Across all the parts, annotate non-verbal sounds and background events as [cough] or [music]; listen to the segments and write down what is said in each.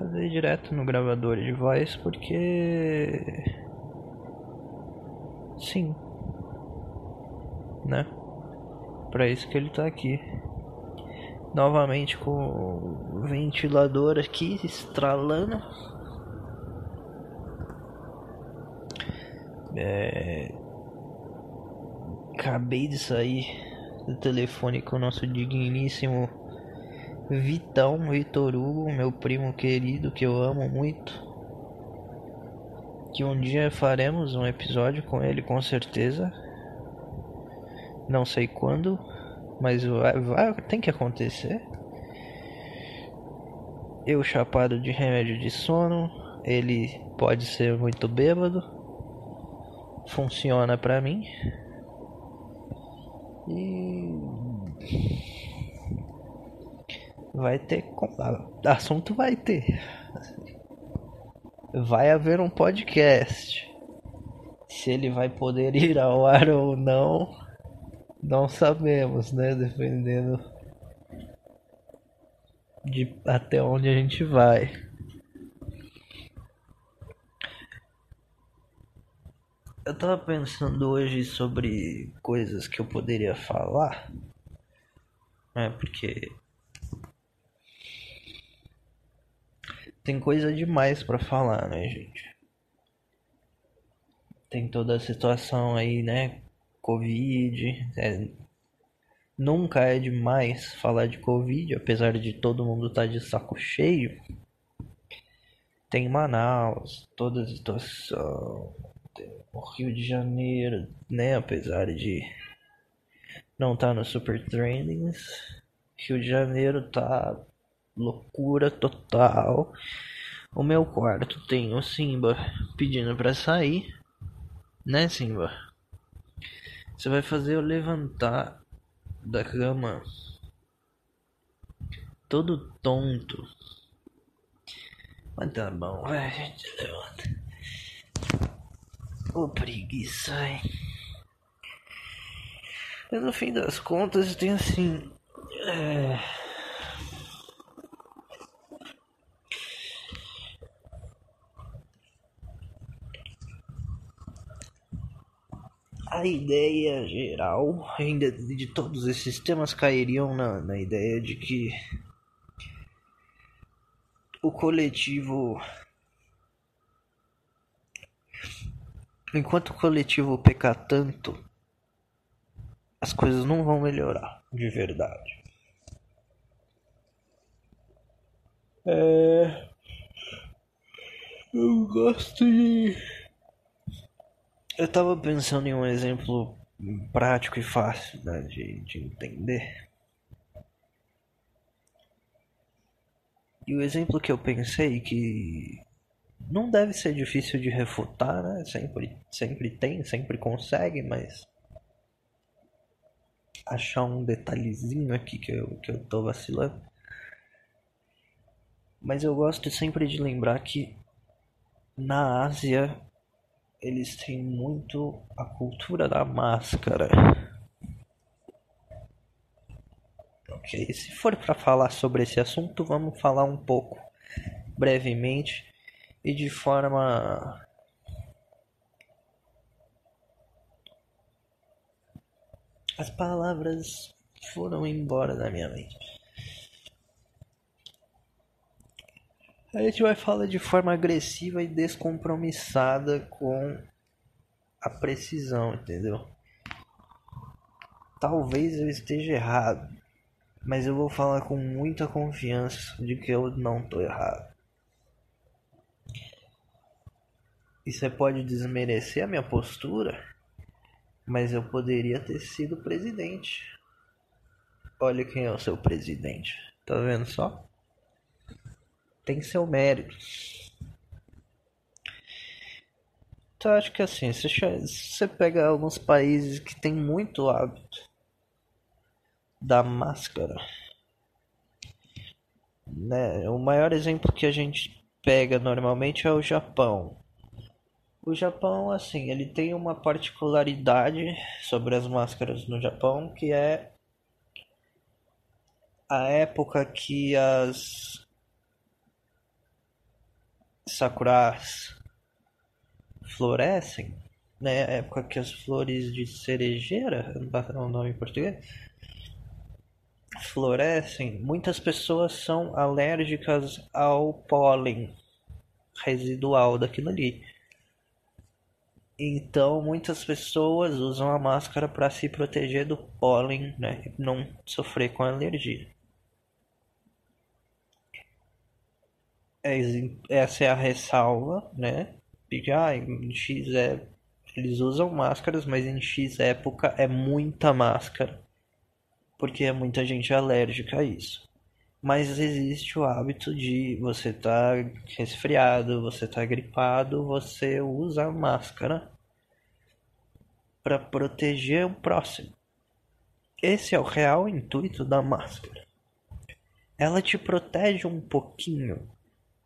fazer direto no gravador de voz porque. Sim. Né? Pra isso que ele tá aqui. Novamente com o ventilador aqui estralando. É... Acabei de sair do telefone com o nosso digníssimo Vitão, Vitor Hugo, meu primo querido que eu amo muito. Que um dia faremos um episódio com ele com certeza. Não sei quando, mas vai, vai tem que acontecer. Eu chapado de remédio de sono, ele pode ser muito bêbado. Funciona pra mim. E vai ter assunto vai ter. Vai haver um podcast. Se ele vai poder ir ao ar ou não, não sabemos, né? Dependendo de até onde a gente vai. Eu tava pensando hoje sobre coisas que eu poderia falar, né? Porque tem coisa demais para falar, né, gente? Tem toda a situação aí, né? Covid. É... Nunca é demais falar de Covid, apesar de todo mundo estar tá de saco cheio. Tem Manaus, toda a situação. Tem o Rio de Janeiro, né? Apesar de não estar tá no Super Trendings. Rio de Janeiro tá loucura total. O meu quarto tem o Simba pedindo para sair, né, Simba? Você vai fazer eu levantar da cama todo tonto. Mas tá bom, vai, a gente levanta. Ô preguiça, hein? Mas no fim das contas tem assim. É a ideia geral ainda de todos esses temas cairiam na, na ideia de que o coletivo enquanto o coletivo pecar tanto as coisas não vão melhorar de verdade. É eu gosto de eu tava pensando em um exemplo prático e fácil né, de, de entender. E o exemplo que eu pensei que não deve ser difícil de refutar, né? Sempre, sempre tem, sempre consegue, mas achar um detalhezinho aqui que eu, que eu tô vacilando. Mas eu gosto sempre de lembrar que na Ásia eles têm muito a cultura da máscara. Ok, se for para falar sobre esse assunto, vamos falar um pouco brevemente e de forma as palavras foram embora da minha mente. A gente vai falar de forma agressiva e descompromissada com a precisão, entendeu? Talvez eu esteja errado, mas eu vou falar com muita confiança de que eu não tô errado. E você pode desmerecer a minha postura, mas eu poderia ter sido presidente. Olha quem é o seu presidente. Tá vendo só? Tem seu mérito. Então acho que assim, se você pega alguns países que tem muito hábito da máscara, né? O maior exemplo que a gente pega normalmente é o Japão. O Japão, assim, ele tem uma particularidade sobre as máscaras no Japão que é a época que as sakuras florescem, né? Época que as flores de cerejeira, não é o nome em português, florescem, muitas pessoas são alérgicas ao pólen residual daquilo ali. Então, muitas pessoas usam a máscara para se proteger do pólen, né? Não sofrer com alergia. Essa é a ressalva, né? Porque, ah, em X é... Eles usam máscaras, mas em X época é muita máscara. Porque é muita gente alérgica a isso. Mas existe o hábito de você tá resfriado, você tá gripado, você usa máscara para proteger o próximo. Esse é o real intuito da máscara. Ela te protege um pouquinho,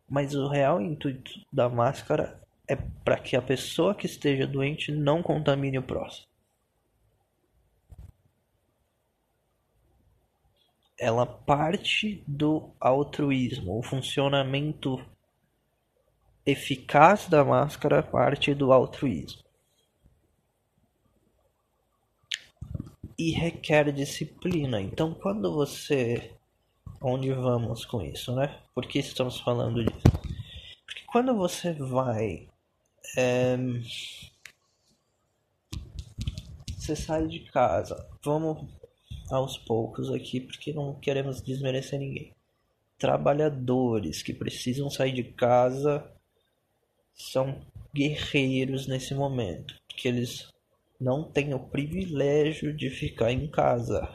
mas o real intuito da máscara é para que a pessoa que esteja doente não contamine o próximo. ela parte do altruísmo. O funcionamento eficaz da máscara parte do altruísmo. E requer disciplina. Então, quando você. Onde vamos com isso, né? Por que estamos falando disso? Porque quando você vai. É... Você sai de casa. Vamos aos poucos aqui, porque não queremos desmerecer ninguém. Trabalhadores que precisam sair de casa são guerreiros nesse momento, porque eles não têm o privilégio de ficar em casa.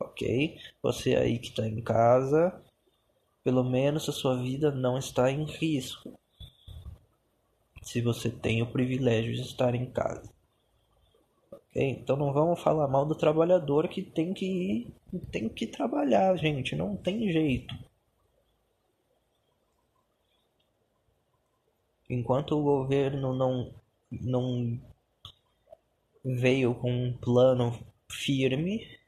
Ok? Você aí que está em casa, pelo menos a sua vida não está em risco. Se você tem o privilégio de estar em casa. Então não vamos falar mal do trabalhador que tem que ir, tem que trabalhar, gente, não tem jeito. Enquanto o governo não não veio com um plano firme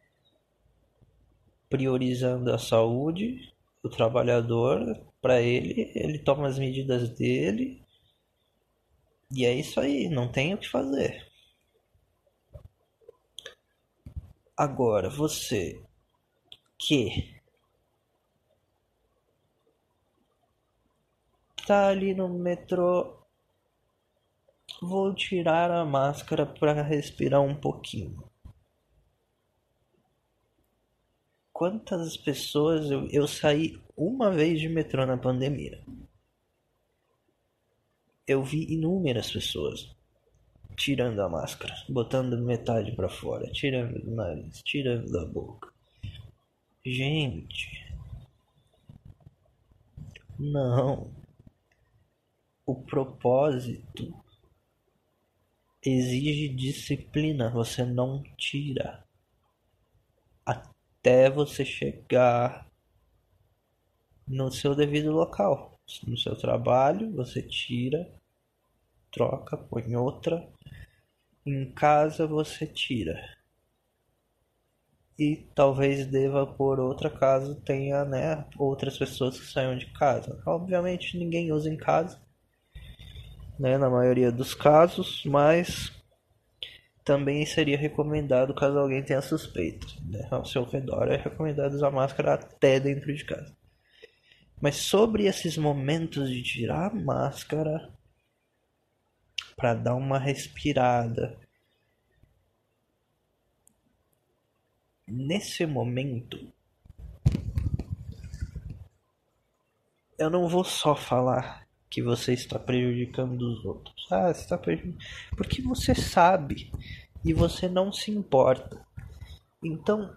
priorizando a saúde do trabalhador, para ele, ele toma as medidas dele. E é isso aí, não tem o que fazer. Agora, você que tá ali no metrô, vou tirar a máscara para respirar um pouquinho. Quantas pessoas eu, eu saí uma vez de metrô na pandemia? Eu vi inúmeras pessoas tirando a máscara, botando metade para fora, tirando do nariz, tirando da boca. Gente, não. O propósito exige disciplina, você não tira até você chegar no seu devido local. No seu trabalho, você tira, troca, põe outra, em casa você tira. E talvez deva por outra caso tenha, né, outras pessoas que saiam de casa. Obviamente ninguém usa em casa, né, na maioria dos casos, mas também seria recomendado caso alguém tenha suspeita, né, ao seu redor é recomendado usar máscara até dentro de casa. Mas sobre esses momentos de tirar a máscara, para dar uma respirada. Nesse momento, eu não vou só falar que você está prejudicando os outros. Ah, está prejudicando. Porque você sabe e você não se importa. Então,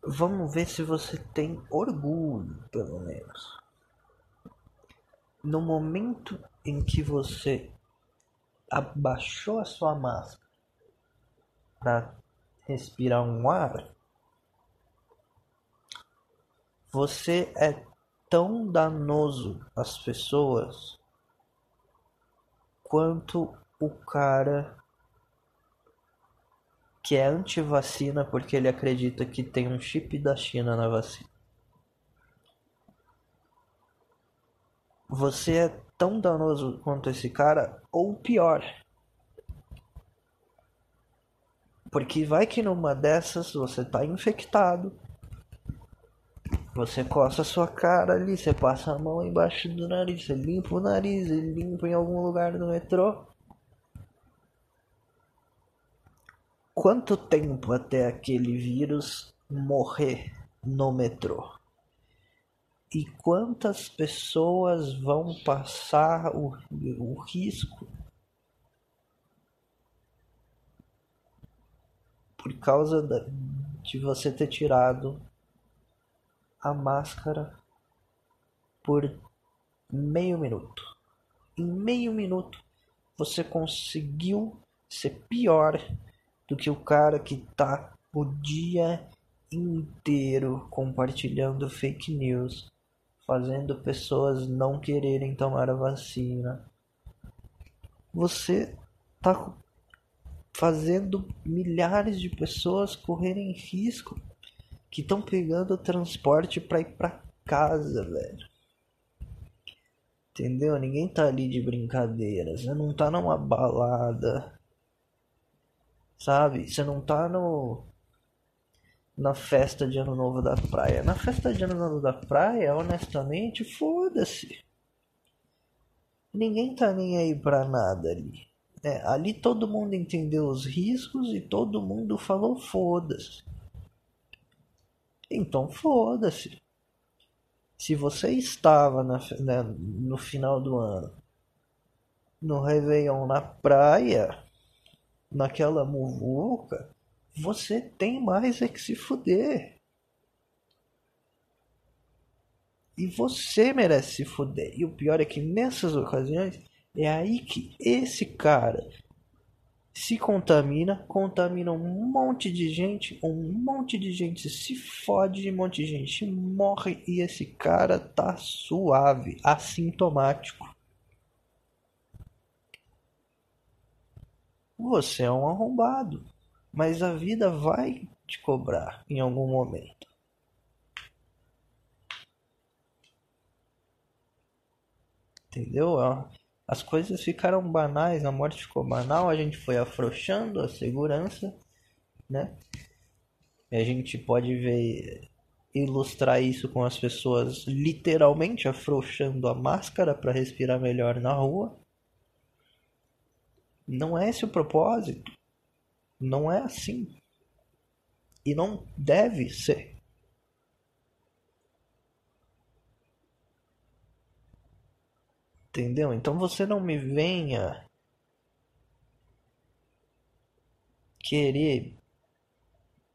vamos ver se você tem orgulho, pelo menos. No momento em que você abaixou a sua máscara para respirar um ar, você é tão danoso às pessoas quanto o cara que é anti-vacina porque ele acredita que tem um chip da China na vacina. você é tão danoso quanto esse cara, ou pior. Porque vai que numa dessas você tá infectado. Você coça a sua cara ali, você passa a mão embaixo do nariz, você limpa o nariz, limpa em algum lugar do metrô. Quanto tempo até aquele vírus morrer no metrô? E quantas pessoas vão passar o, o risco por causa da, de você ter tirado a máscara por meio minuto. Em meio minuto você conseguiu ser pior do que o cara que tá o dia inteiro compartilhando fake news, fazendo pessoas não quererem tomar a vacina. Você tá fazendo milhares de pessoas correrem risco que estão pegando transporte para ir para casa, velho. Entendeu? Ninguém tá ali de brincadeira. Você não tá numa balada Sabe? Você não tá no. Na festa de ano novo da praia. Na festa de ano novo da praia, honestamente, foda-se. Ninguém tá nem aí pra nada ali. É, ali todo mundo entendeu os riscos e todo mundo falou foda-se. Então foda-se. Se você estava na, né, no final do ano no Réveillon na praia, naquela muvuca, você tem mais é que se fuder. E você merece se fuder. E o pior é que nessas ocasiões é aí que esse cara se contamina, contamina um monte de gente, um monte de gente se fode, um monte de gente morre e esse cara tá suave, assintomático. Você é um arrombado, mas a vida vai te cobrar em algum momento. Entendeu? As coisas ficaram banais, a morte ficou banal, a gente foi afrouxando a segurança, né? E a gente pode ver ilustrar isso com as pessoas literalmente afrouxando a máscara para respirar melhor na rua. Não é esse o propósito. Não é assim. E não deve ser. Entendeu? Então você não me venha querer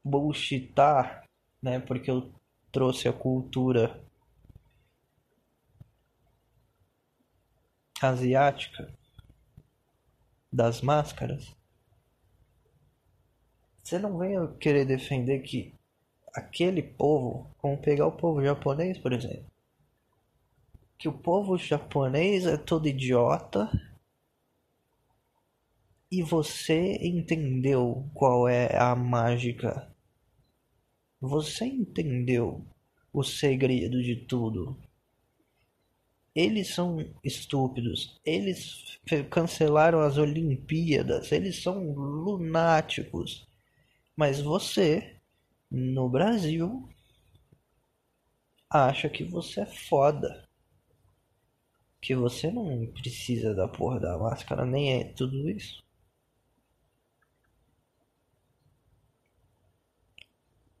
bullshitar, né? Porque eu trouxe a cultura asiática das máscaras, você não venha querer defender que aquele povo, como pegar o povo japonês, por exemplo, que o povo japonês é todo idiota e você entendeu qual é a mágica. Você entendeu o segredo de tudo. Eles são estúpidos. Eles cancelaram as Olimpíadas. Eles são lunáticos. Mas você, no Brasil, acha que você é foda. Que você não precisa da porra da máscara, nem é tudo isso.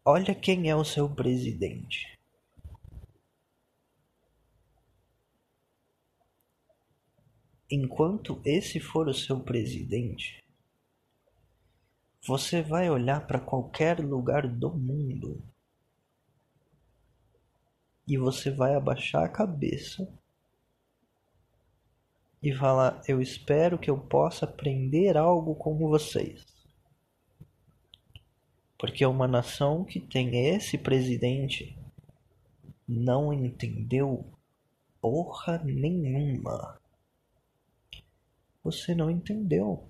Olha quem é o seu presidente. Enquanto esse for o seu presidente, você vai olhar para qualquer lugar do mundo e você vai abaixar a cabeça e falar: Eu espero que eu possa aprender algo com vocês. Porque uma nação que tem esse presidente não entendeu porra nenhuma. Você não entendeu.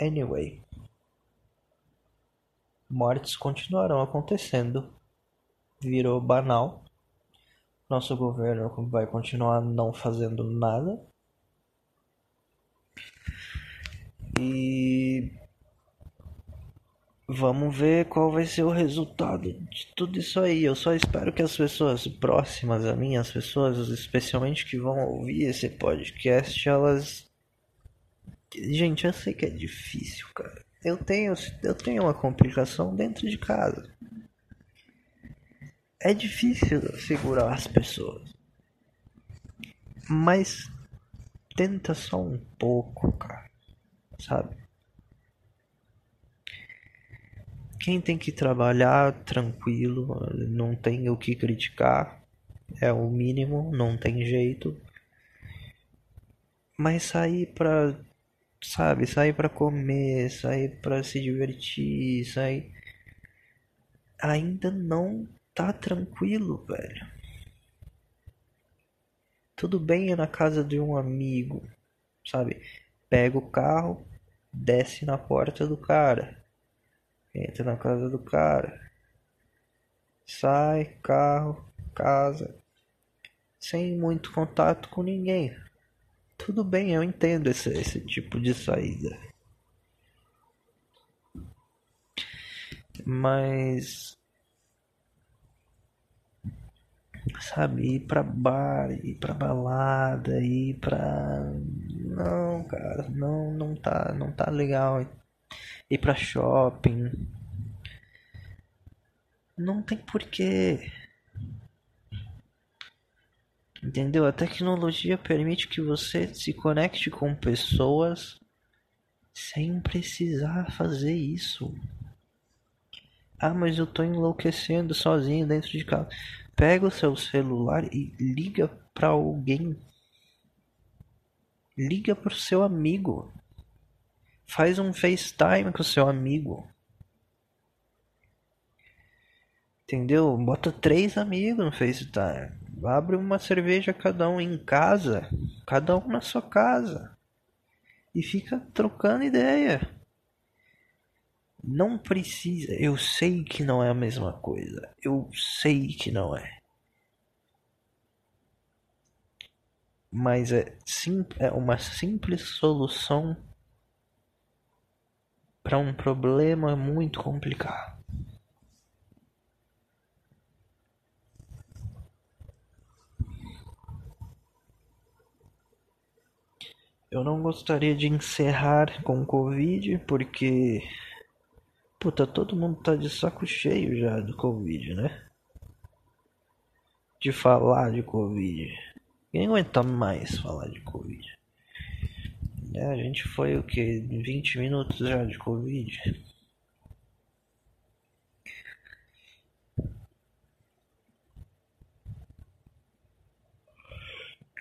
Anyway, mortes continuarão acontecendo. Virou banal. Nosso governo vai continuar não fazendo nada. E vamos ver qual vai ser o resultado de tudo isso aí. Eu só espero que as pessoas próximas a mim, as pessoas especialmente que vão ouvir esse podcast, elas. Gente, eu sei que é difícil, cara. Eu tenho, eu tenho uma complicação dentro de casa. É difícil segurar as pessoas. Mas tenta só um pouco, cara. Sabe? Quem tem que trabalhar tranquilo, não tem o que criticar. É o mínimo, não tem jeito. Mas sair pra sabe, sair para comer, sair para se divertir, sair ainda não tá tranquilo, velho. Tudo bem ir na casa de um amigo, sabe? Pega o carro, desce na porta do cara, entra na casa do cara, sai, carro, casa, sem muito contato com ninguém. Tudo bem, eu entendo esse, esse tipo de saída. Mas. Sabe, ir pra bar, ir pra balada, ir pra. Não, cara, não, não tá, não tá legal. Ir pra shopping. Não tem porquê. Entendeu? A tecnologia permite que você se conecte com pessoas sem precisar fazer isso. Ah, mas eu tô enlouquecendo sozinho dentro de casa. Pega o seu celular e liga para alguém. Liga pro seu amigo. Faz um FaceTime com o seu amigo. Entendeu? Bota três amigos no FaceTime. Abre uma cerveja cada um em casa, cada um na sua casa. E fica trocando ideia. Não precisa. Eu sei que não é a mesma coisa. Eu sei que não é. Mas é, sim, é uma simples solução para um problema muito complicado. Eu não gostaria de encerrar com Covid, porque. Puta, todo mundo tá de saco cheio já do Covid, né? De falar de Covid. Ninguém aguenta mais falar de Covid. É, a gente foi o que? 20 minutos já de Covid.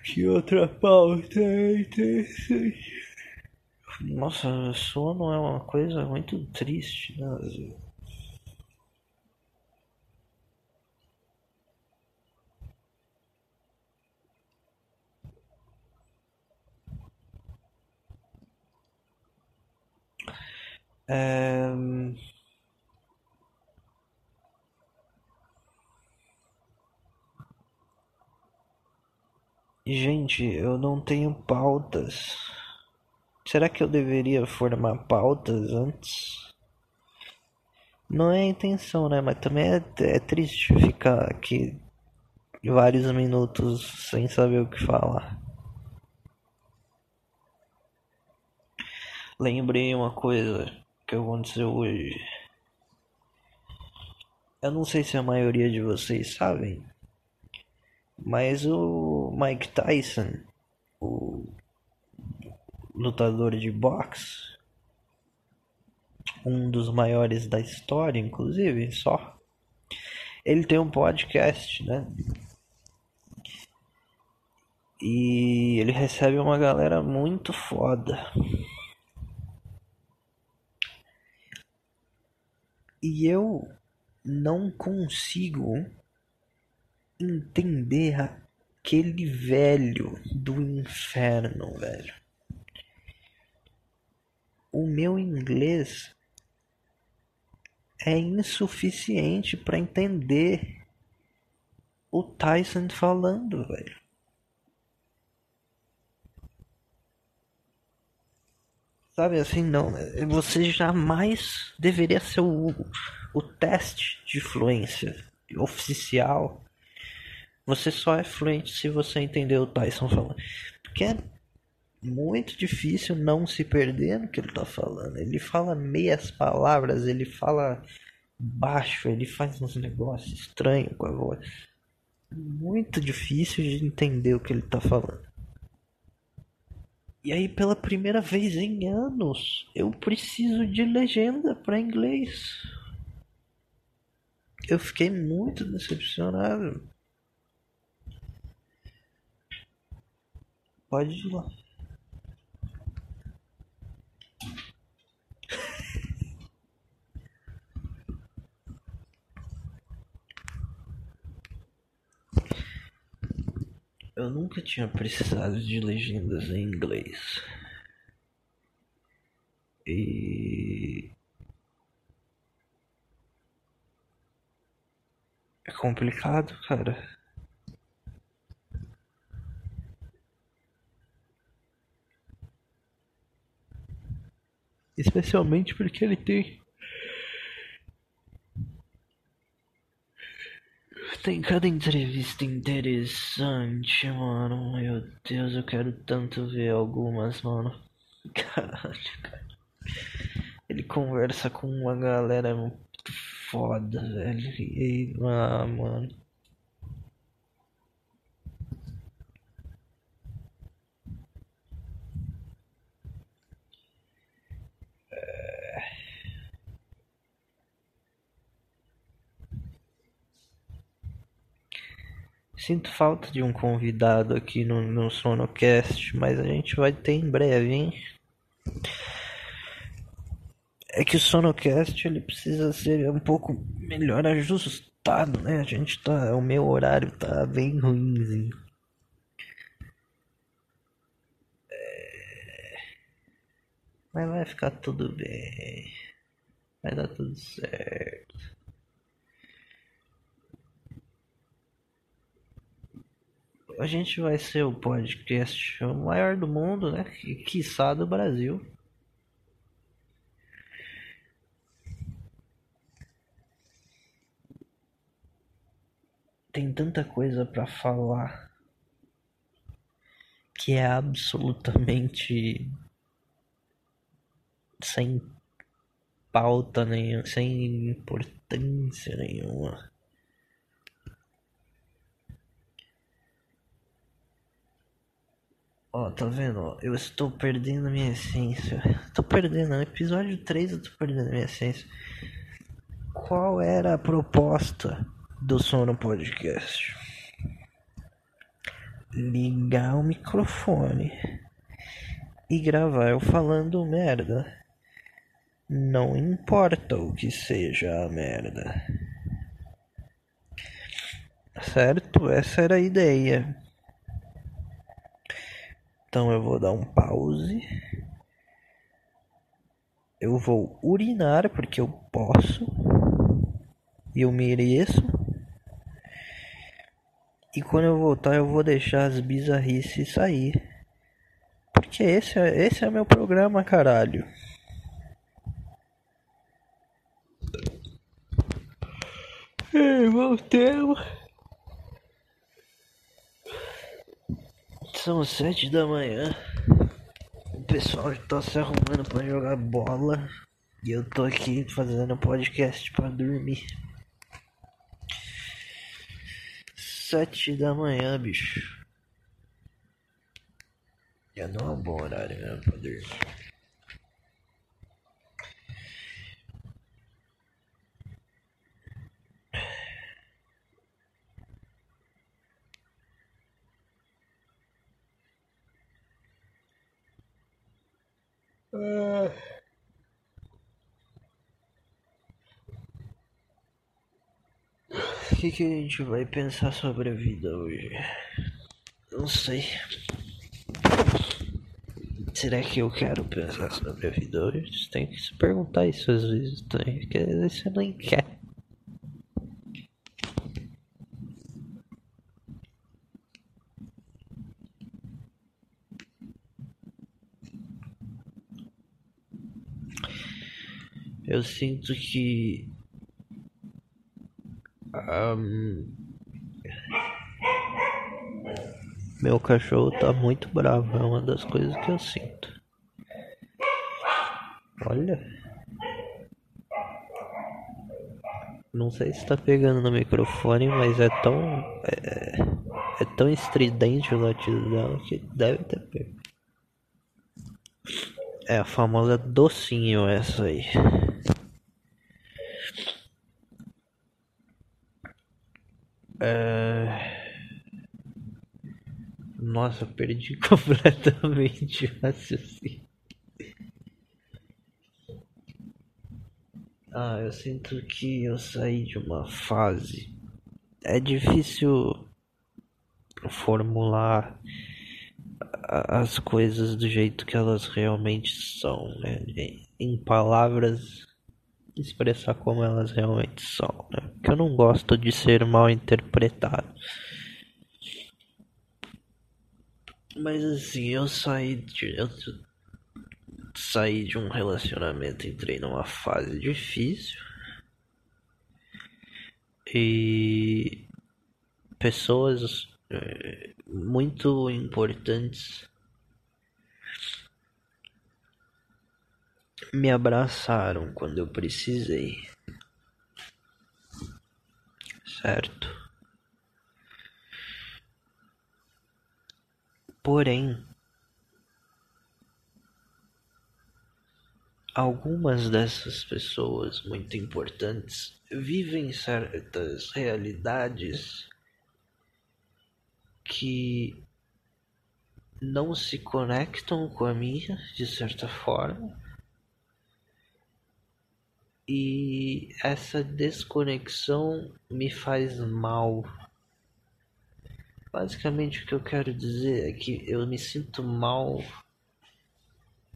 Que outra pauta? Nossa, sono é uma coisa muito triste, né? É... Gente, eu não tenho pautas. Será que eu deveria formar pautas antes? Não é a intenção, né? Mas também é, é triste ficar aqui vários minutos sem saber o que falar. Lembrei uma coisa que aconteceu hoje. Eu não sei se a maioria de vocês sabem, mas o Mike Tyson, o lutador de boxe, um dos maiores da história, inclusive, só. Ele tem um podcast, né? E ele recebe uma galera muito foda. E eu não consigo entender aquele velho do inferno, velho. O meu inglês é insuficiente para entender o Tyson falando, velho. Sabe assim, não. Você jamais deveria ser o, o teste de fluência oficial. Você só é fluente se você entender o Tyson falando. Porque é muito difícil não se perder no que ele tá falando. Ele fala meias palavras, ele fala baixo, ele faz uns negócios estranhos com a voz. Muito difícil de entender o que ele tá falando. E aí, pela primeira vez em anos, eu preciso de legenda para inglês. Eu fiquei muito decepcionado. Pode ir lá. Eu nunca tinha precisado de legendas em inglês. E. É complicado, cara. Especialmente porque ele tem Tem cada entrevista interessante, mano. Meu Deus, eu quero tanto ver algumas, mano. [laughs] Caralho, cara. Ele conversa com uma galera muito foda, velho. E, ah, mano. Sinto falta de um convidado aqui no, no Sonocast, mas a gente vai ter em breve, hein? É que o Sonocast ele precisa ser um pouco melhor ajustado, né? A gente tá. O meu horário tá bem ruimzinho. É... Mas vai ficar tudo bem. Vai dar tudo certo. A gente vai ser o podcast maior do mundo, né? E quiçá do Brasil. Tem tanta coisa para falar que é absolutamente sem pauta nenhuma, sem importância nenhuma. Ó, tá vendo? Eu estou perdendo minha essência. Tô perdendo. No episódio 3 eu tô perdendo minha essência. Qual era a proposta do Sono Podcast? Ligar o microfone e gravar eu falando merda. Não importa o que seja a merda. Certo? Essa era a ideia. Então eu vou dar um pause. Eu vou urinar porque eu posso. E eu mereço. E quando eu voltar eu vou deixar as bizarrices sair. Porque esse é, esse é meu programa, caralho. Ei, voltemos. São sete da manhã. O pessoal está se arrumando para jogar bola. E eu tô aqui fazendo podcast para dormir. Sete da manhã, bicho. Já não é um bom horário mesmo pra dormir. O que, que a gente vai pensar sobre a vida hoje? Não sei. será que eu quero pensar sobre a vida hoje? Tem que se perguntar isso às vezes, tem, porque às vezes você nem quer. Eu sinto que um, meu cachorro tá muito bravo, é uma das coisas que eu sinto. Olha. Não sei se tá pegando no microfone, mas é tão. É, é tão estridente o latido dela que deve ter pego. É a famosa docinho essa aí. É... Nossa, perdi [laughs] completamente o raciocínio. Ah, eu sinto que eu saí de uma fase. É difícil formular as coisas do jeito que elas realmente são, né? Em palavras, expressar como elas realmente são, né? Porque eu não gosto de ser mal interpretado. Mas assim, eu saí de. Eu saí de um relacionamento, entrei numa fase difícil. E pessoas muito importantes me abraçaram quando eu precisei. Certo? Porém, algumas dessas pessoas muito importantes vivem certas realidades que não se conectam com a minha de certa forma e essa desconexão me faz mal. Basicamente o que eu quero dizer é que eu me sinto mal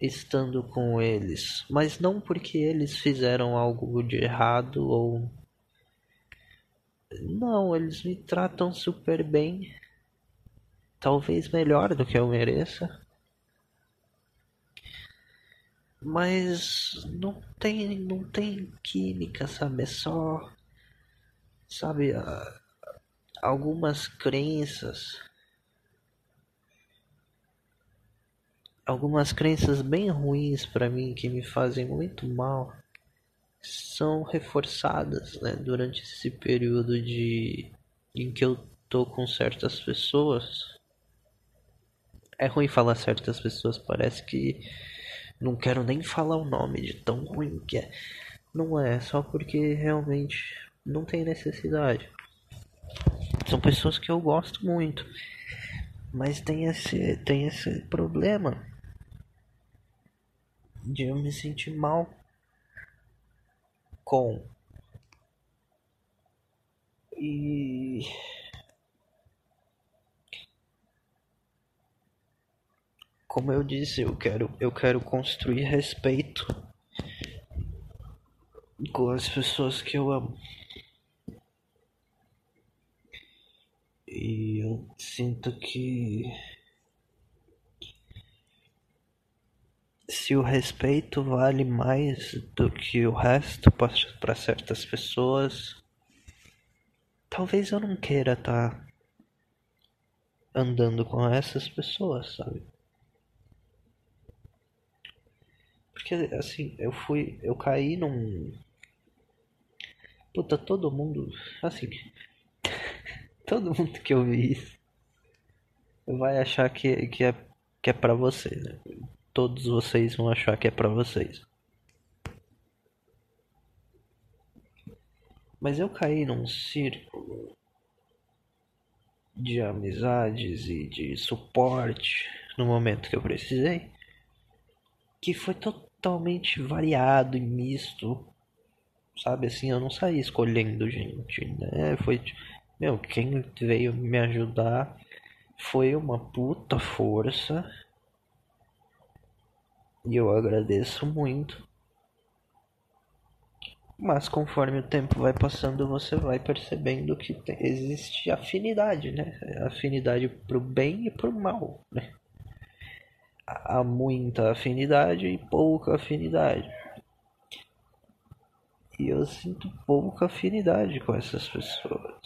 estando com eles, mas não porque eles fizeram algo de errado ou não, eles me tratam super bem talvez melhor do que eu mereça. Mas não tem, não tem química, sabe? É só, sabe, algumas crenças, algumas crenças bem ruins para mim que me fazem muito mal são reforçadas, né, durante esse período de em que eu tô com certas pessoas é ruim falar certas pessoas, parece que não quero nem falar o nome de tão ruim que é. Não é, só porque realmente não tem necessidade. São pessoas que eu gosto muito. Mas tem esse, tem esse problema de eu me sentir mal com. E como eu disse, eu quero, eu quero construir respeito com as pessoas que eu amo. E eu sinto que se o respeito vale mais do que o resto para certas pessoas, talvez eu não queira estar tá andando com essas pessoas, sabe? Porque assim, eu fui. Eu caí num. Puta, todo mundo. Assim. [laughs] todo mundo que ouvi isso vai achar que, que, é, que é pra vocês, né? Todos vocês vão achar que é pra vocês. Mas eu caí num círculo de amizades e de suporte no momento que eu precisei que foi totalmente variado e misto. Sabe assim, eu não saí escolhendo gente, né? Foi, meu, quem veio me ajudar foi uma puta força. E eu agradeço muito. Mas conforme o tempo vai passando, você vai percebendo que existe afinidade, né? Afinidade pro bem e pro mal, né? Há muita afinidade e pouca afinidade. E eu sinto pouca afinidade com essas pessoas.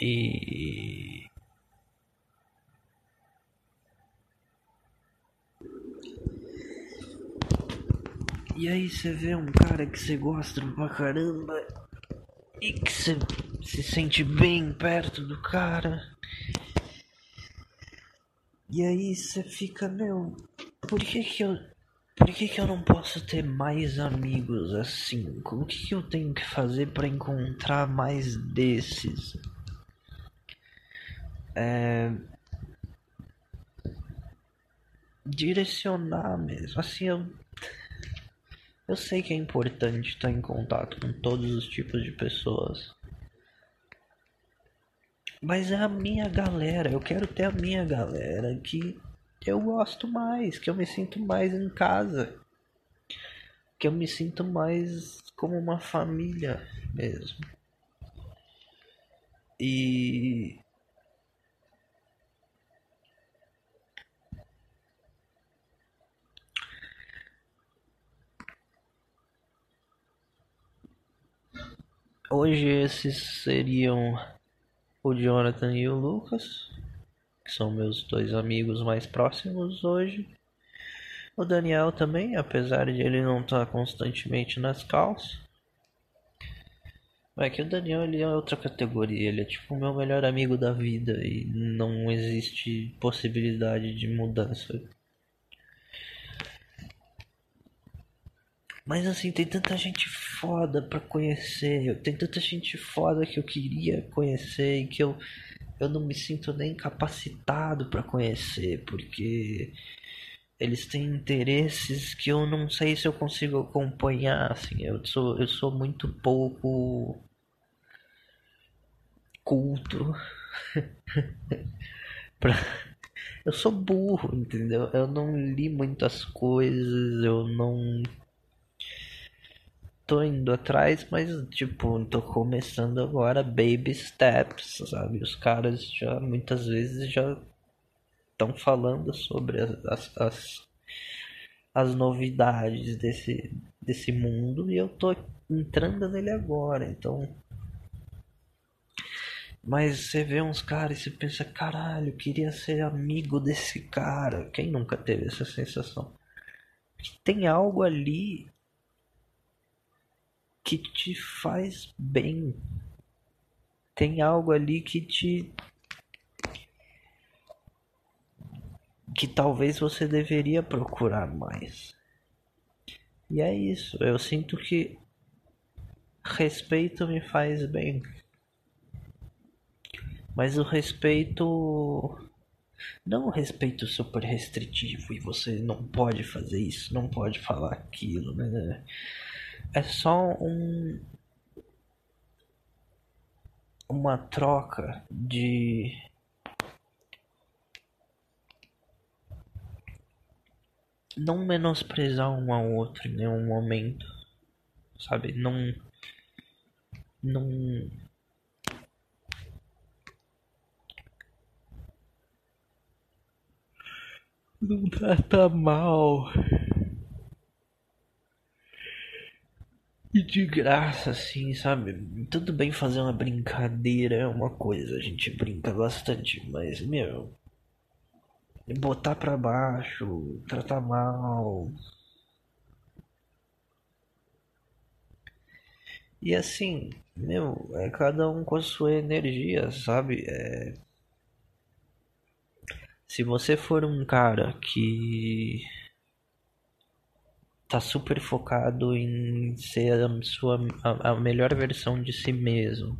E E aí você vê um cara que você gosta pra caramba e que você se sente bem perto do cara. E aí você fica, meu, por que que eu por que que eu não posso ter mais amigos assim? O que que eu tenho que fazer para encontrar mais desses? É... Direcionar mesmo. Assim, eu eu sei que é importante estar em contato com todos os tipos de pessoas. Mas é a minha galera, eu quero ter a minha galera que eu gosto mais, que eu me sinto mais em casa. Que eu me sinto mais como uma família mesmo. E Hoje esses seriam o Jonathan e o Lucas, que são meus dois amigos mais próximos hoje. O Daniel também, apesar de ele não estar constantemente nas calças. É que o Daniel ele é outra categoria, ele é tipo o meu melhor amigo da vida e não existe possibilidade de mudança Mas assim, tem tanta gente foda pra conhecer. Tem tanta gente foda que eu queria conhecer e que eu, eu não me sinto nem capacitado para conhecer, porque eles têm interesses que eu não sei se eu consigo acompanhar. Assim, eu sou, eu sou muito pouco culto. [laughs] pra... Eu sou burro, entendeu? Eu não li muitas coisas, eu não tô indo atrás, mas tipo, tô começando agora baby steps, sabe? Os caras já muitas vezes já estão falando sobre as, as, as novidades desse, desse mundo e eu tô entrando nele agora, então. Mas você vê uns caras e você pensa, caralho, queria ser amigo desse cara. Quem nunca teve essa sensação? Tem algo ali que te faz bem. Tem algo ali que te. que talvez você deveria procurar mais. E é isso, eu sinto que respeito me faz bem. Mas o respeito. Não o respeito super restritivo e você não pode fazer isso, não pode falar aquilo, né? É só um uma troca de não menosprezar um ao outro em nenhum momento, sabe? Não não não trata mal de graça, assim, sabe? Tudo bem fazer uma brincadeira é uma coisa, a gente brinca bastante, mas, meu. Botar pra baixo, tratar mal. E assim, meu, é cada um com a sua energia, sabe? É... Se você for um cara que tá super focado em ser a sua a, a melhor versão de si mesmo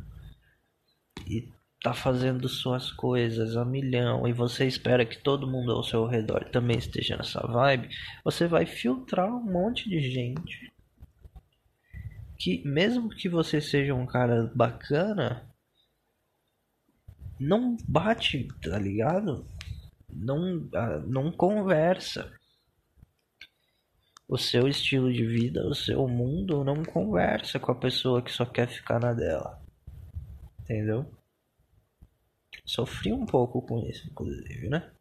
e tá fazendo suas coisas a milhão e você espera que todo mundo ao seu redor também esteja nessa vibe, você vai filtrar um monte de gente que mesmo que você seja um cara bacana, não bate, tá ligado? Não, ah, não conversa. O seu estilo de vida, o seu mundo não conversa com a pessoa que só quer ficar na dela. Entendeu? Sofri um pouco com isso, inclusive, né?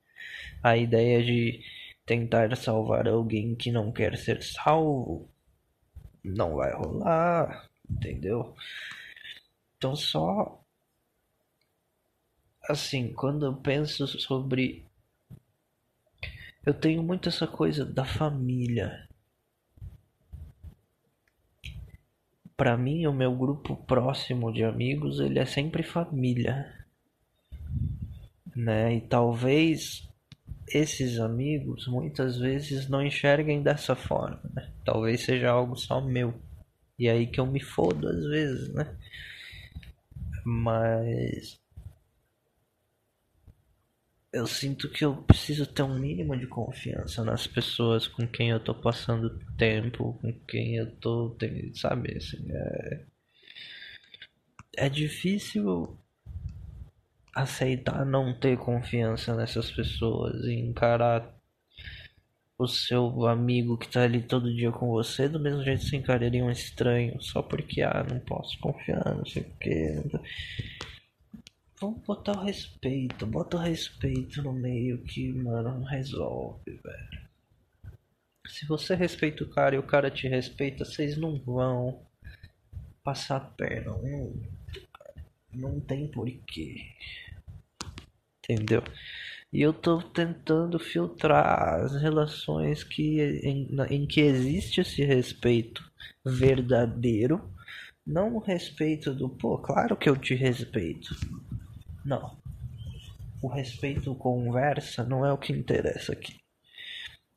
A ideia de tentar salvar alguém que não quer ser salvo não vai rolar, entendeu? Então só assim, quando eu penso sobre eu tenho muito essa coisa da família. Para mim, o meu grupo próximo de amigos, ele é sempre família. Né? E talvez esses amigos muitas vezes não enxerguem dessa forma, né? Talvez seja algo só meu. E aí que eu me fodo às vezes, né? Mas eu sinto que eu preciso ter um mínimo de confiança nas pessoas com quem eu tô passando tempo, com quem eu tô, sabe, assim, é, é difícil aceitar não ter confiança nessas pessoas e encarar o seu amigo que tá ali todo dia com você do mesmo jeito que você encararia um estranho só porque ah não posso confiar não sei o que Vamos botar o respeito, bota o respeito no meio que, mano, resolve, velho. Se você respeita o cara e o cara te respeita, vocês não vão passar a perna. Não, não tem porquê. Entendeu? E eu tô tentando filtrar as relações que em, em que existe esse respeito verdadeiro. Não o respeito do, pô, claro que eu te respeito. Não. O respeito conversa não é o que interessa aqui.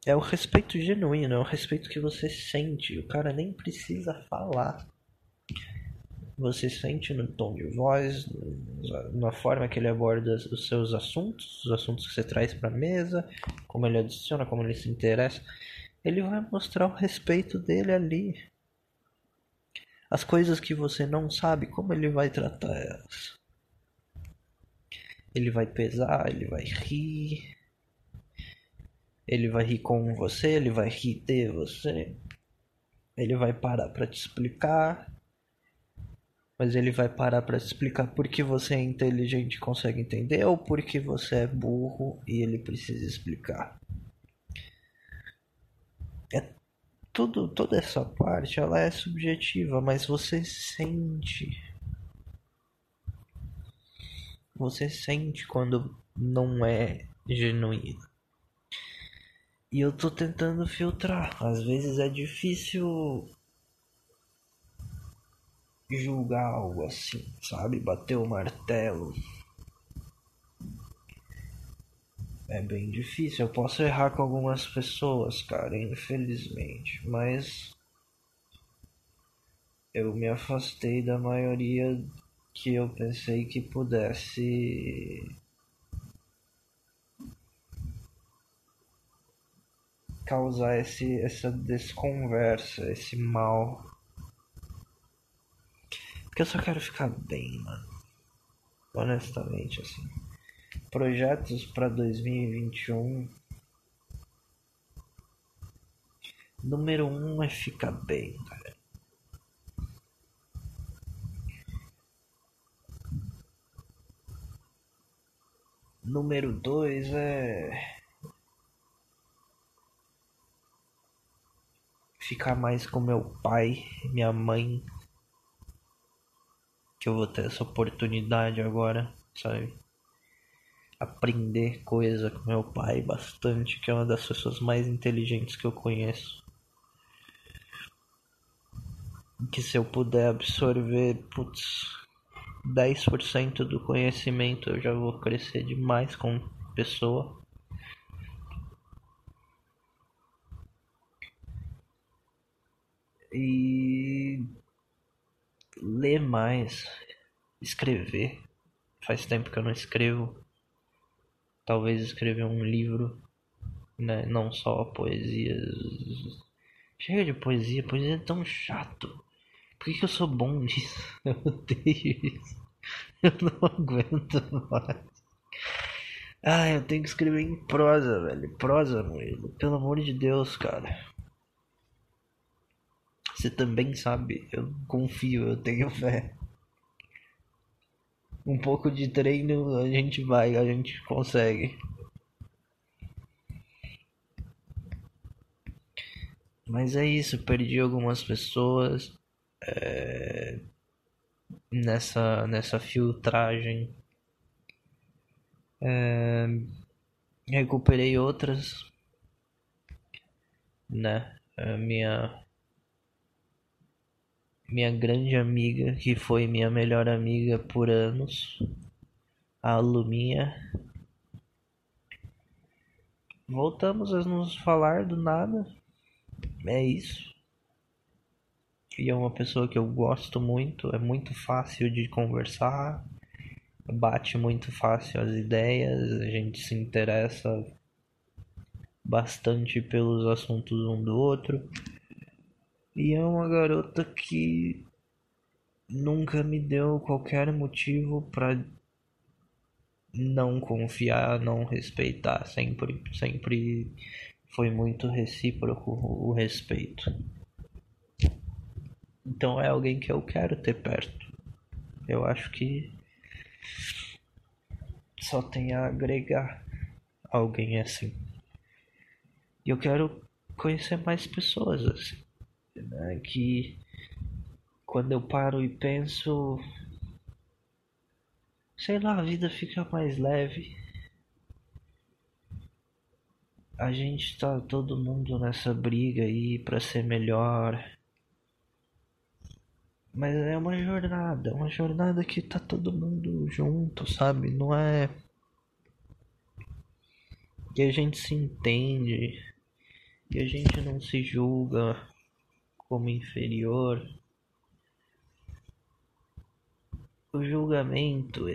É o respeito genuíno, é o respeito que você sente. O cara nem precisa falar. Você sente no tom de voz, na forma que ele aborda os seus assuntos, os assuntos que você traz para mesa, como ele adiciona, como ele se interessa. Ele vai mostrar o respeito dele ali. As coisas que você não sabe, como ele vai tratar elas. Ele vai pesar, ele vai rir. Ele vai rir com você, ele vai rir de você. Ele vai parar para te explicar. Mas ele vai parar para te explicar porque você é inteligente e consegue entender ou porque você é burro e ele precisa explicar. É tudo, toda essa parte, ela é subjetiva, mas você sente você sente quando não é genuíno. E eu tô tentando filtrar. Às vezes é difícil julgar algo assim, sabe? Bater o martelo. É bem difícil. Eu posso errar com algumas pessoas, cara, infelizmente. Mas eu me afastei da maioria que eu pensei que pudesse causar esse, essa desconversa, esse mal. Porque eu só quero ficar bem, mano. Honestamente, assim. Projetos para 2021. Número um é ficar bem, cara. Número dois é. Ficar mais com meu pai, minha mãe. Que eu vou ter essa oportunidade agora, sabe? Aprender coisa com meu pai bastante, que é uma das pessoas mais inteligentes que eu conheço. Que se eu puder absorver, putz, 10% do conhecimento eu já vou crescer demais como pessoa. E ler mais, escrever. Faz tempo que eu não escrevo. Talvez escrever um livro, né? não só poesias. Chega de poesia, poesia é tão chato. Por que, que eu sou bom nisso? [laughs] Eu odeio isso. Eu não aguento mais. Ah, eu tenho que escrever em prosa, velho. Prosa, Murilo. Pelo amor de Deus, cara. Você também sabe. Eu confio, eu tenho fé. Um pouco de treino a gente vai, a gente consegue. Mas é isso, perdi algumas pessoas é, nessa, nessa filtragem. É, recuperei outras, né? A minha minha grande amiga, que foi minha melhor amiga por anos, a Luminha. Voltamos a nos falar do nada. É isso. E é uma pessoa que eu gosto muito, é muito fácil de conversar, bate muito fácil as ideias, a gente se interessa bastante pelos assuntos um do outro. E é uma garota que nunca me deu qualquer motivo para não confiar, não respeitar, sempre sempre foi muito recíproco o respeito. Então é alguém que eu quero ter perto. Eu acho que só tem a agregar alguém assim. E eu quero conhecer mais pessoas assim. Né? Que quando eu paro e penso, sei lá, a vida fica mais leve a gente tá todo mundo nessa briga aí para ser melhor. Mas é uma jornada, uma jornada que tá todo mundo junto, sabe? Não é que a gente se entende, que a gente não se julga como inferior. O julgamento,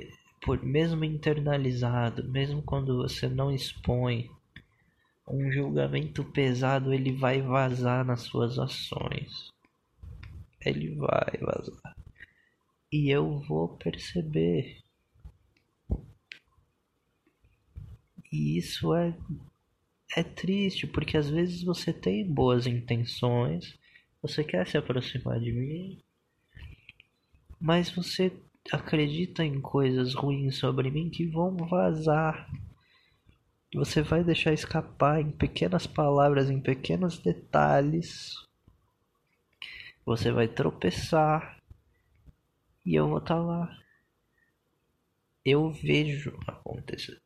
por mesmo internalizado, mesmo quando você não expõe um julgamento pesado ele vai vazar nas suas ações. Ele vai vazar. E eu vou perceber. E isso é é triste, porque às vezes você tem boas intenções, você quer se aproximar de mim, mas você acredita em coisas ruins sobre mim que vão vazar você vai deixar escapar em pequenas palavras, em pequenos detalhes. Você vai tropeçar e eu vou estar tá lá. Eu vejo acontecer.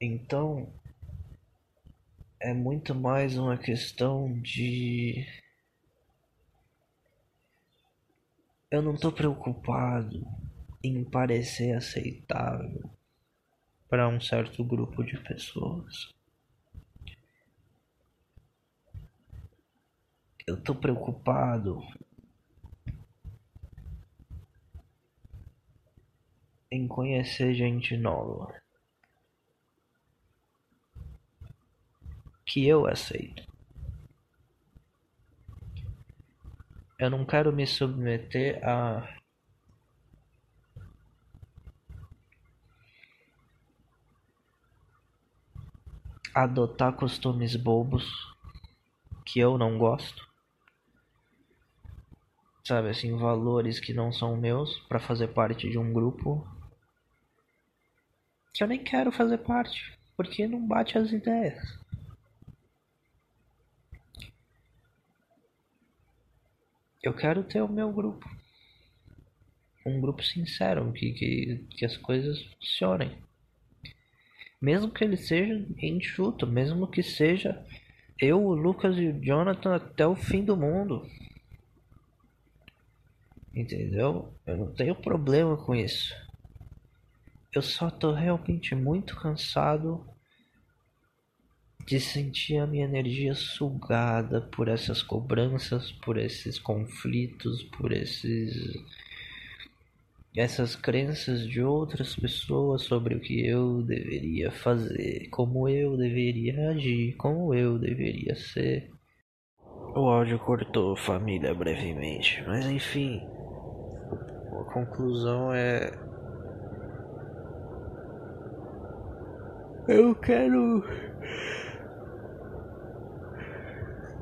Então, é muito mais uma questão de. Eu não estou preocupado em parecer aceitável para um certo grupo de pessoas. Eu tô preocupado em conhecer gente nova que eu aceito. Eu não quero me submeter a adotar costumes bobos que eu não gosto. Sabe assim, valores que não são meus para fazer parte de um grupo que eu nem quero fazer parte, porque não bate as ideias. Eu quero ter o meu grupo. Um grupo sincero, que, que, que as coisas funcionem. Mesmo que ele seja enxuto, mesmo que seja eu, o Lucas e o Jonathan até o fim do mundo. Entendeu? Eu não tenho problema com isso. Eu só tô realmente muito cansado de sentir a minha energia sugada por essas cobranças, por esses conflitos, por esses essas crenças de outras pessoas sobre o que eu deveria fazer, como eu deveria agir, como eu deveria ser. O áudio cortou família brevemente, mas enfim. A conclusão é. Eu quero.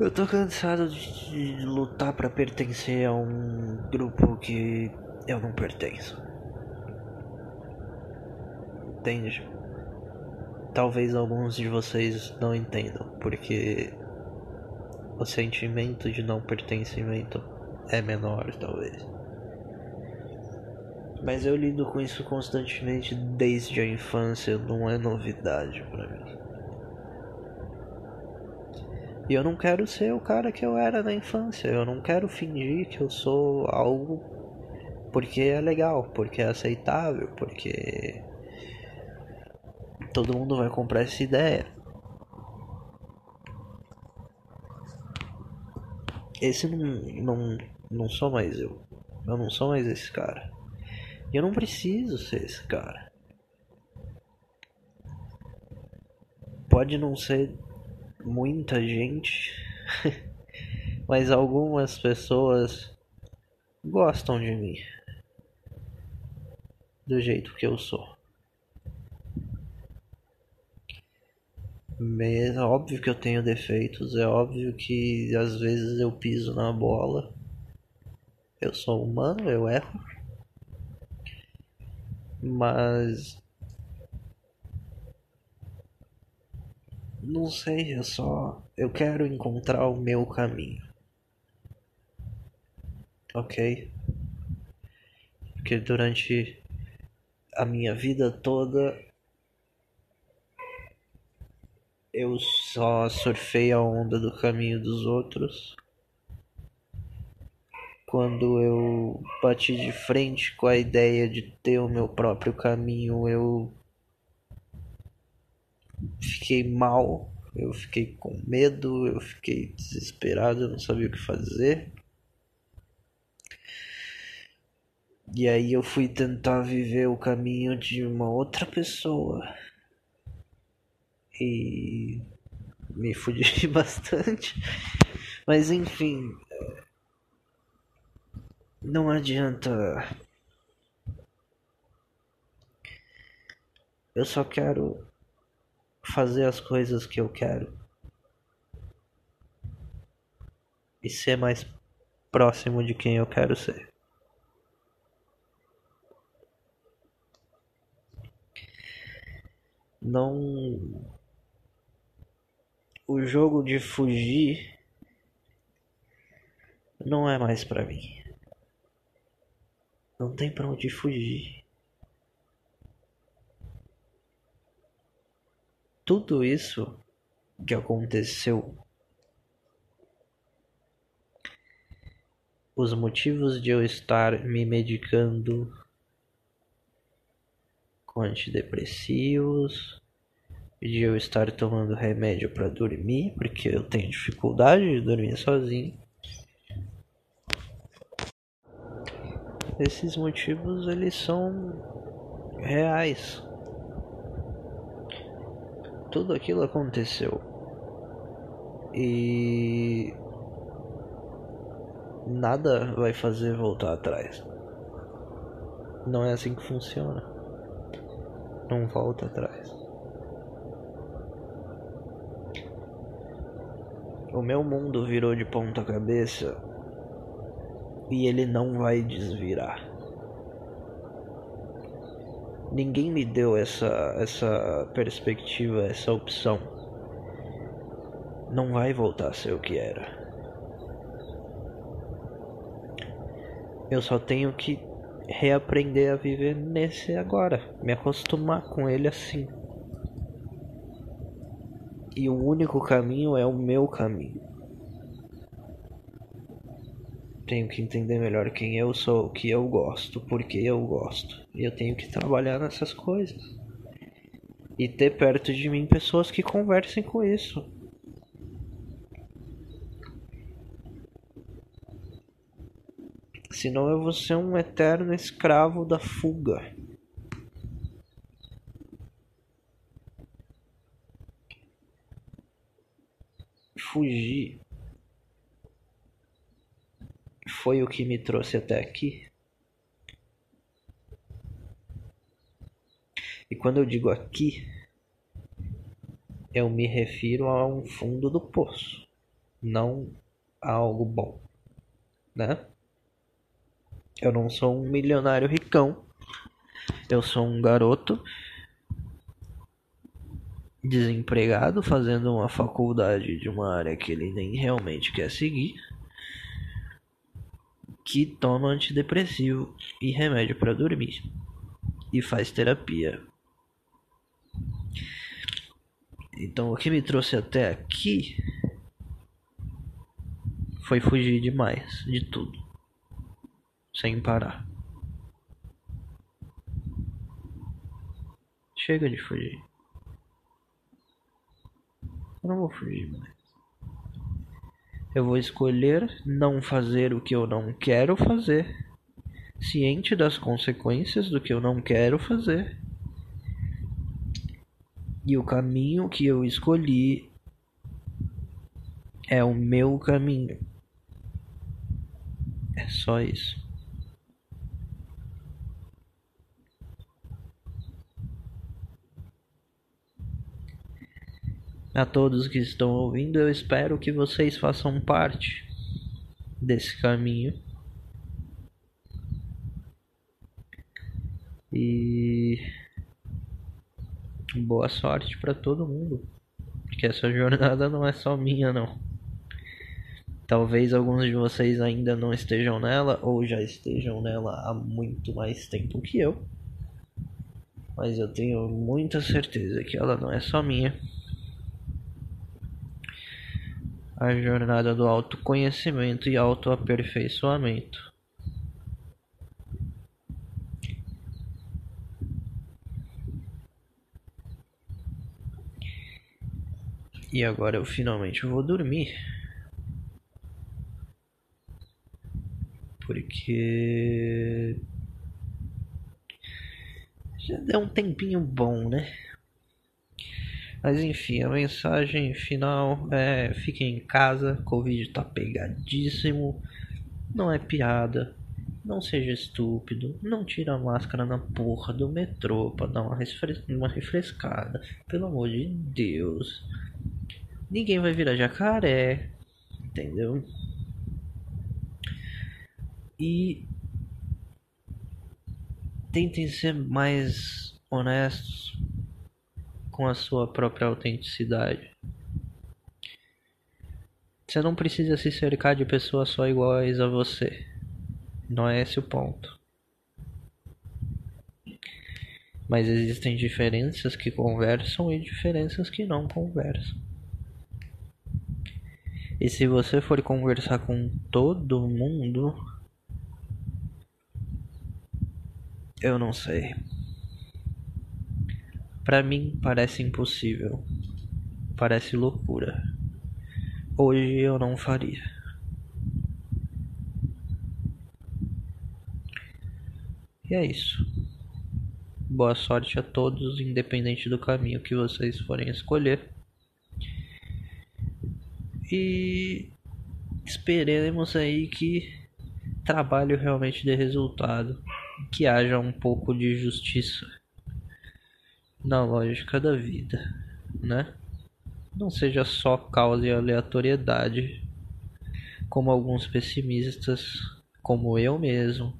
Eu tô cansado de, de lutar para pertencer a um grupo que eu não pertenço. Entende? Talvez alguns de vocês não entendam, porque o sentimento de não pertencimento é menor, talvez. Mas eu lido com isso constantemente desde a infância, não é novidade para mim. E eu não quero ser o cara que eu era na infância, eu não quero fingir que eu sou algo porque é legal, porque é aceitável, porque todo mundo vai comprar essa ideia. Esse não, não, não sou mais eu. Eu não sou mais esse cara. Eu não preciso ser esse cara. Pode não ser muita gente, [laughs] mas algumas pessoas gostam de mim do jeito que eu sou. É óbvio que eu tenho defeitos, é óbvio que às vezes eu piso na bola. Eu sou humano, eu erro. Mas. Não sei, eu só. Eu quero encontrar o meu caminho. Ok? Porque durante a minha vida toda eu só surfei a onda do caminho dos outros. Quando eu bati de frente com a ideia de ter o meu próprio caminho, eu fiquei mal, eu fiquei com medo, eu fiquei desesperado, eu não sabia o que fazer. E aí eu fui tentar viver o caminho de uma outra pessoa e me fudi [laughs] bastante. Mas enfim, não adianta. Eu só quero fazer as coisas que eu quero e ser mais próximo de quem eu quero ser. Não o jogo de fugir não é mais para mim. Não tem para onde fugir. Tudo isso que aconteceu, os motivos de eu estar me medicando com antidepressivos, de eu estar tomando remédio para dormir, porque eu tenho dificuldade de dormir sozinho. Esses motivos eles são reais. Tudo aquilo aconteceu. E nada vai fazer voltar atrás. Não é assim que funciona. Não volta atrás. O meu mundo virou de ponta cabeça e ele não vai desvirar. Ninguém me deu essa essa perspectiva, essa opção. Não vai voltar a ser o que era. Eu só tenho que reaprender a viver nesse agora, me acostumar com ele assim. E o único caminho é o meu caminho. Tenho que entender melhor quem eu sou, o que eu gosto, por que eu gosto. E eu tenho que trabalhar nessas coisas. E ter perto de mim pessoas que conversem com isso. Senão eu vou ser um eterno escravo da fuga. fugir foi o que me trouxe até aqui. E quando eu digo aqui, eu me refiro a um fundo do poço, não a algo bom, né? Eu não sou um milionário ricão, eu sou um garoto desempregado fazendo uma faculdade de uma área que ele nem realmente quer seguir, que toma antidepressivo e remédio para dormir e faz terapia. Então o que me trouxe até aqui foi fugir demais de tudo, sem parar. Chega de fugir. Eu não vou fugir mais. Eu vou escolher não fazer o que eu não quero fazer, ciente das consequências do que eu não quero fazer. E o caminho que eu escolhi é o meu caminho. É só isso. A todos que estão ouvindo, eu espero que vocês façam parte desse caminho. E boa sorte para todo mundo, porque essa jornada não é só minha, não. Talvez alguns de vocês ainda não estejam nela ou já estejam nela há muito mais tempo que eu. Mas eu tenho muita certeza que ela não é só minha a jornada do autoconhecimento e autoaperfeiçoamento. E agora eu finalmente vou dormir. Porque já deu um tempinho bom, né? Mas enfim, a mensagem final é: fiquem em casa, Covid tá pegadíssimo, não é piada, não seja estúpido, não tira a máscara na porra do metrô pra dar uma, refres uma refrescada, pelo amor de Deus. Ninguém vai virar jacaré, entendeu? E tentem ser mais honestos com a sua própria autenticidade. Você não precisa se cercar de pessoas só iguais a você. Não é esse o ponto. Mas existem diferenças que conversam e diferenças que não conversam. E se você for conversar com todo mundo, eu não sei. Para mim parece impossível. Parece loucura. Hoje eu não faria. E é isso. Boa sorte a todos, independente do caminho que vocês forem escolher. E esperemos aí que trabalho realmente dê resultado, que haja um pouco de justiça na lógica da vida, né? Não seja só causa e aleatoriedade, como alguns pessimistas, como eu mesmo,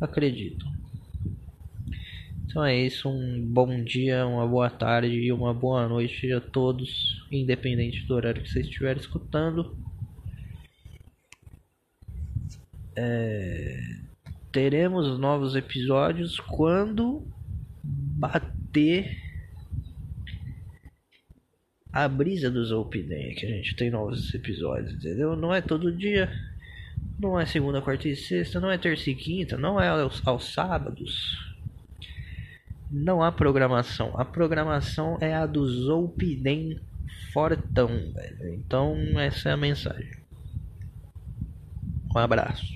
acreditam. Então é isso, um bom dia, uma boa tarde e uma boa noite a todos, independente do horário que você estiver escutando. É... Teremos novos episódios quando bater a brisa dos Open Day, que a gente tem novos episódios, entendeu? Não é todo dia, não é segunda, quarta e sexta, não é terça e quinta, não é aos, aos sábados. Não há programação. A programação é a dos Open Fortão, velho. Então essa é a mensagem. Um abraço.